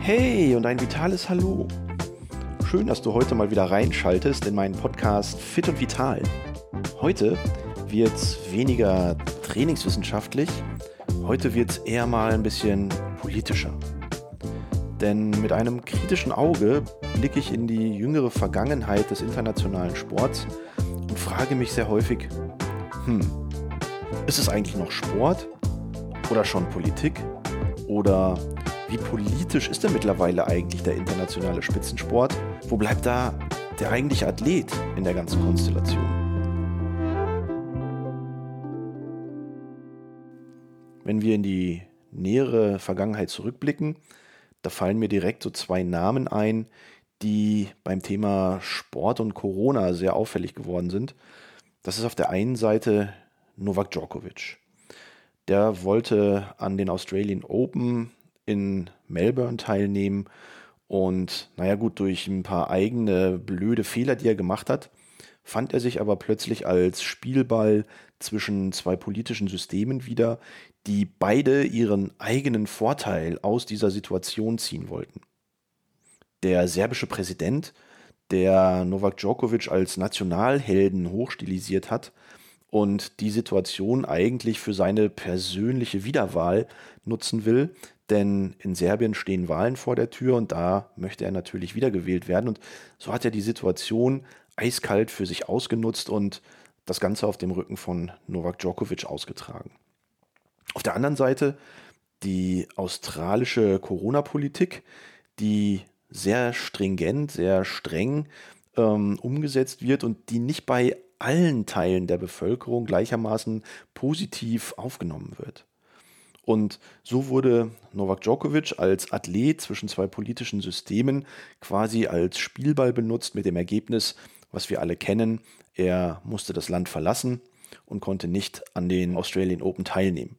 Hey und ein vitales Hallo. Schön, dass du heute mal wieder reinschaltest in meinen Podcast Fit und Vital. Heute wird es weniger trainingswissenschaftlich, heute wird es eher mal ein bisschen politischer. Denn mit einem kritischen Auge blicke ich in die jüngere Vergangenheit des internationalen Sports und frage mich sehr häufig, hm, ist es eigentlich noch Sport oder schon Politik oder wie politisch ist denn mittlerweile eigentlich der internationale Spitzensport? Wo bleibt da der eigentliche Athlet in der ganzen Konstellation? Wenn wir in die nähere Vergangenheit zurückblicken, da fallen mir direkt so zwei Namen ein, die beim Thema Sport und Corona sehr auffällig geworden sind. Das ist auf der einen Seite Novak Djokovic. Der wollte an den Australian Open in Melbourne teilnehmen. Und naja gut, durch ein paar eigene blöde Fehler, die er gemacht hat, fand er sich aber plötzlich als Spielball zwischen zwei politischen Systemen wieder, die beide ihren eigenen Vorteil aus dieser Situation ziehen wollten. Der serbische Präsident, der Novak Djokovic als Nationalhelden hochstilisiert hat, und die Situation eigentlich für seine persönliche Wiederwahl nutzen will, denn in Serbien stehen Wahlen vor der Tür und da möchte er natürlich wiedergewählt werden. Und so hat er die Situation eiskalt für sich ausgenutzt und das Ganze auf dem Rücken von Novak Djokovic ausgetragen. Auf der anderen Seite die australische Corona-Politik, die sehr stringent, sehr streng ähm, umgesetzt wird und die nicht bei allen Teilen der Bevölkerung gleichermaßen positiv aufgenommen wird. Und so wurde Novak Djokovic als Athlet zwischen zwei politischen Systemen quasi als Spielball benutzt mit dem Ergebnis, was wir alle kennen, er musste das Land verlassen und konnte nicht an den Australian Open teilnehmen.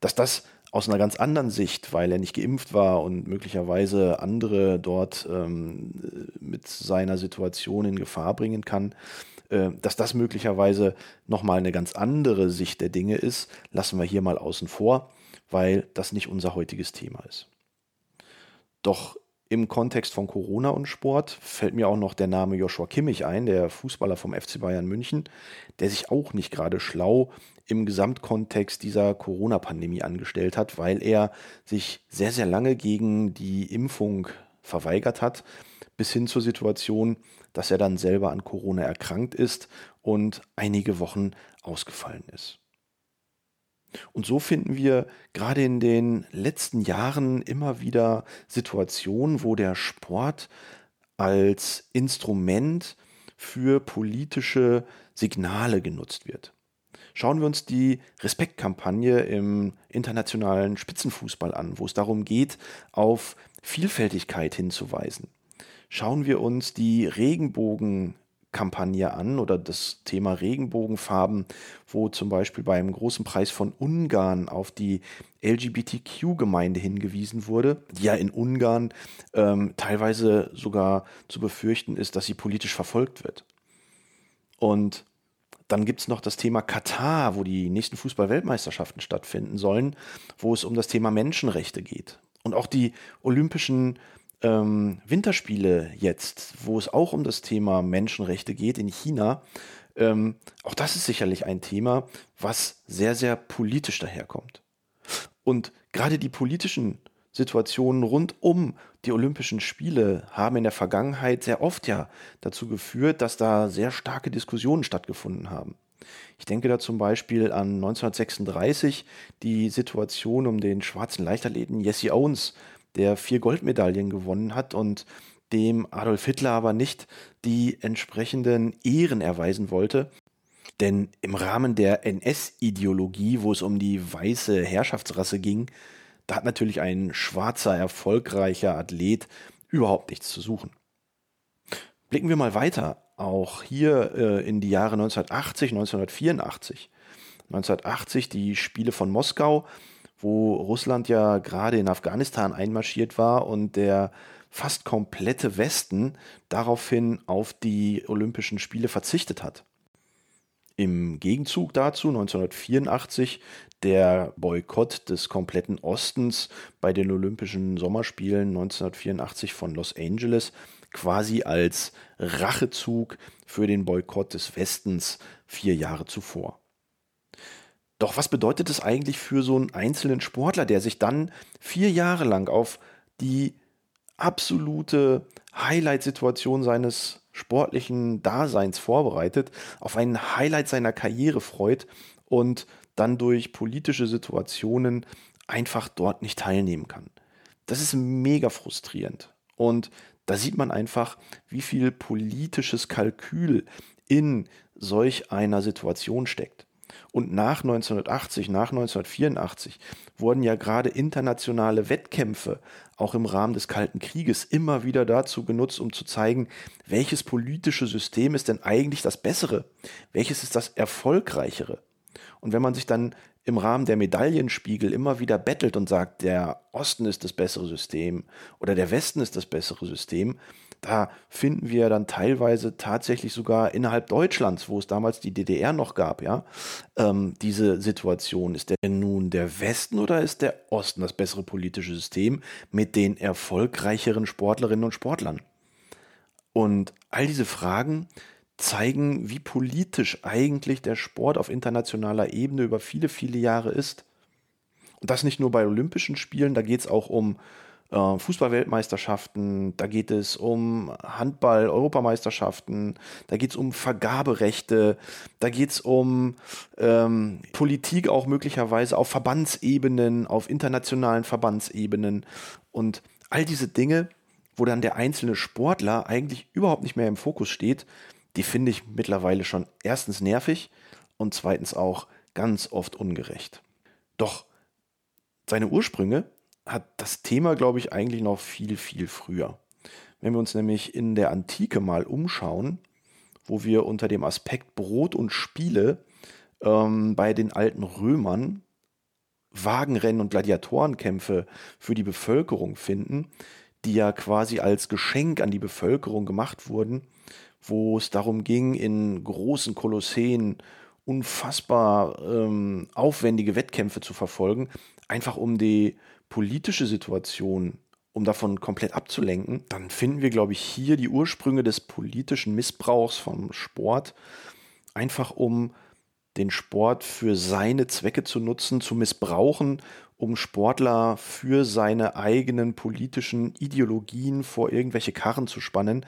Dass das aus einer ganz anderen Sicht, weil er nicht geimpft war und möglicherweise andere dort ähm, mit seiner Situation in Gefahr bringen kann, dass das möglicherweise nochmal eine ganz andere Sicht der Dinge ist, lassen wir hier mal außen vor weil das nicht unser heutiges Thema ist. Doch im Kontext von Corona und Sport fällt mir auch noch der Name Joshua Kimmich ein, der Fußballer vom FC Bayern München, der sich auch nicht gerade schlau im Gesamtkontext dieser Corona-Pandemie angestellt hat, weil er sich sehr, sehr lange gegen die Impfung verweigert hat, bis hin zur Situation, dass er dann selber an Corona erkrankt ist und einige Wochen ausgefallen ist. Und so finden wir gerade in den letzten Jahren immer wieder Situationen, wo der Sport als Instrument für politische Signale genutzt wird. Schauen wir uns die Respektkampagne im internationalen Spitzenfußball an, wo es darum geht, auf Vielfältigkeit hinzuweisen. Schauen wir uns die Regenbogen Kampagne an oder das Thema Regenbogenfarben, wo zum Beispiel beim großen Preis von Ungarn auf die LGBTQ-Gemeinde hingewiesen wurde, die ja in Ungarn ähm, teilweise sogar zu befürchten ist, dass sie politisch verfolgt wird. Und dann gibt es noch das Thema Katar, wo die nächsten Fußball-Weltmeisterschaften stattfinden sollen, wo es um das Thema Menschenrechte geht. Und auch die Olympischen ähm, Winterspiele jetzt, wo es auch um das Thema Menschenrechte geht in China, ähm, auch das ist sicherlich ein Thema, was sehr, sehr politisch daherkommt. Und gerade die politischen Situationen rund um die Olympischen Spiele haben in der Vergangenheit sehr oft ja dazu geführt, dass da sehr starke Diskussionen stattgefunden haben. Ich denke da zum Beispiel an 1936 die Situation um den schwarzen Leichtathleten Jesse Owens, der vier Goldmedaillen gewonnen hat und dem Adolf Hitler aber nicht die entsprechenden Ehren erweisen wollte. Denn im Rahmen der NS-Ideologie, wo es um die weiße Herrschaftsrasse ging, da hat natürlich ein schwarzer, erfolgreicher Athlet überhaupt nichts zu suchen. Blicken wir mal weiter, auch hier äh, in die Jahre 1980, 1984. 1980 die Spiele von Moskau, wo Russland ja gerade in Afghanistan einmarschiert war und der fast komplette Westen daraufhin auf die Olympischen Spiele verzichtet hat. Im Gegenzug dazu 1984 der Boykott des kompletten Ostens bei den Olympischen Sommerspielen 1984 von Los Angeles quasi als Rachezug für den Boykott des Westens vier Jahre zuvor. Doch was bedeutet es eigentlich für so einen einzelnen Sportler, der sich dann vier Jahre lang auf die absolute Highlight-Situation seines sportlichen Daseins vorbereitet, auf ein Highlight seiner Karriere freut und dann durch politische Situationen einfach dort nicht teilnehmen kann. Das ist mega frustrierend. Und da sieht man einfach, wie viel politisches Kalkül in solch einer Situation steckt. Und nach 1980, nach 1984 wurden ja gerade internationale Wettkämpfe auch im Rahmen des Kalten Krieges immer wieder dazu genutzt, um zu zeigen, welches politische System ist denn eigentlich das bessere, welches ist das erfolgreichere. Und wenn man sich dann im Rahmen der Medaillenspiegel immer wieder bettelt und sagt, der Osten ist das bessere System oder der Westen ist das bessere System, da finden wir dann teilweise tatsächlich sogar innerhalb Deutschlands, wo es damals die DDR noch gab, ja, ähm, diese Situation. Ist der nun der Westen oder ist der Osten das bessere politische System mit den erfolgreicheren Sportlerinnen und Sportlern? Und all diese Fragen zeigen, wie politisch eigentlich der Sport auf internationaler Ebene über viele, viele Jahre ist. Und das nicht nur bei Olympischen Spielen, da geht es auch um äh, Fußball-Weltmeisterschaften, da geht es um Handball-Europameisterschaften, da geht es um Vergaberechte, da geht es um ähm, Politik auch möglicherweise auf Verbandsebenen, auf internationalen Verbandsebenen und all diese Dinge, wo dann der einzelne Sportler eigentlich überhaupt nicht mehr im Fokus steht, die finde ich mittlerweile schon erstens nervig und zweitens auch ganz oft ungerecht. Doch seine Ursprünge hat das Thema, glaube ich, eigentlich noch viel, viel früher. Wenn wir uns nämlich in der Antike mal umschauen, wo wir unter dem Aspekt Brot und Spiele ähm, bei den alten Römern Wagenrennen und Gladiatorenkämpfe für die Bevölkerung finden, die ja quasi als Geschenk an die Bevölkerung gemacht wurden, wo es darum ging, in großen Kolosseen unfassbar ähm, aufwendige Wettkämpfe zu verfolgen, einfach um die politische Situation, um davon komplett abzulenken, dann finden wir, glaube ich, hier die Ursprünge des politischen Missbrauchs vom Sport, einfach um den Sport für seine Zwecke zu nutzen, zu missbrauchen, um Sportler für seine eigenen politischen Ideologien vor irgendwelche Karren zu spannen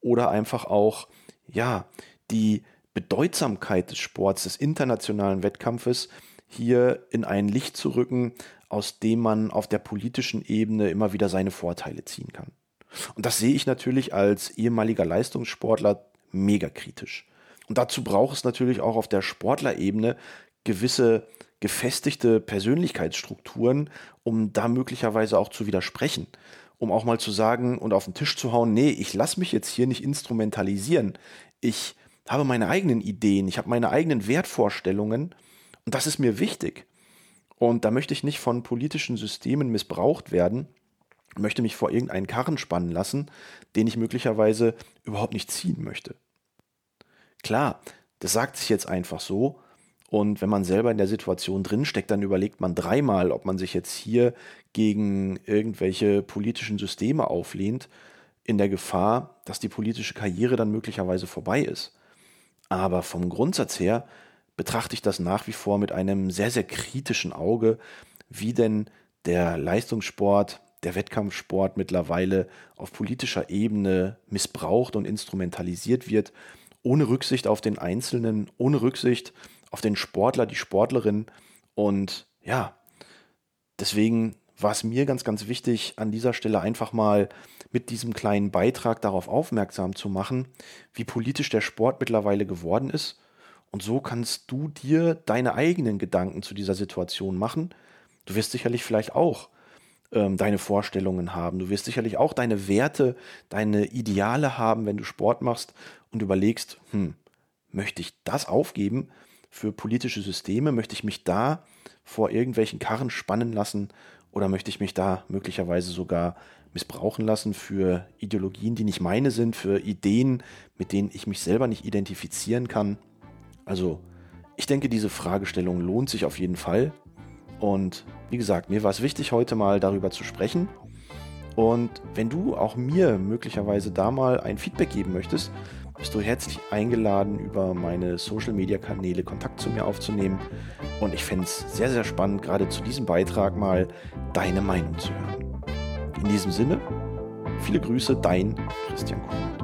oder einfach auch, ja, die Bedeutsamkeit des Sports, des internationalen Wettkampfes hier in ein Licht zu rücken, aus dem man auf der politischen Ebene immer wieder seine Vorteile ziehen kann. Und das sehe ich natürlich als ehemaliger Leistungssportler mega kritisch. Und dazu braucht es natürlich auch auf der Sportlerebene gewisse gefestigte Persönlichkeitsstrukturen, um da möglicherweise auch zu widersprechen um auch mal zu sagen und auf den Tisch zu hauen, nee, ich lasse mich jetzt hier nicht instrumentalisieren. Ich habe meine eigenen Ideen, ich habe meine eigenen Wertvorstellungen und das ist mir wichtig. Und da möchte ich nicht von politischen Systemen missbraucht werden, möchte mich vor irgendeinen Karren spannen lassen, den ich möglicherweise überhaupt nicht ziehen möchte. Klar, das sagt sich jetzt einfach so, und wenn man selber in der Situation drinsteckt, dann überlegt man dreimal, ob man sich jetzt hier gegen irgendwelche politischen Systeme auflehnt, in der Gefahr, dass die politische Karriere dann möglicherweise vorbei ist. Aber vom Grundsatz her betrachte ich das nach wie vor mit einem sehr, sehr kritischen Auge, wie denn der Leistungssport, der Wettkampfsport mittlerweile auf politischer Ebene missbraucht und instrumentalisiert wird, ohne Rücksicht auf den Einzelnen, ohne Rücksicht auf den Sportler, die Sportlerin. Und ja, deswegen war es mir ganz, ganz wichtig, an dieser Stelle einfach mal mit diesem kleinen Beitrag darauf aufmerksam zu machen, wie politisch der Sport mittlerweile geworden ist. Und so kannst du dir deine eigenen Gedanken zu dieser Situation machen. Du wirst sicherlich vielleicht auch ähm, deine Vorstellungen haben. Du wirst sicherlich auch deine Werte, deine Ideale haben, wenn du Sport machst und überlegst, hm, möchte ich das aufgeben? für politische Systeme? Möchte ich mich da vor irgendwelchen Karren spannen lassen oder möchte ich mich da möglicherweise sogar missbrauchen lassen für Ideologien, die nicht meine sind, für Ideen, mit denen ich mich selber nicht identifizieren kann? Also, ich denke, diese Fragestellung lohnt sich auf jeden Fall. Und wie gesagt, mir war es wichtig, heute mal darüber zu sprechen. Und wenn du auch mir möglicherweise da mal ein Feedback geben möchtest, bist du herzlich eingeladen, über meine Social-Media-Kanäle Kontakt zu mir aufzunehmen. Und ich fände es sehr, sehr spannend, gerade zu diesem Beitrag mal deine Meinung zu hören. In diesem Sinne, viele Grüße, dein Christian Kuhn.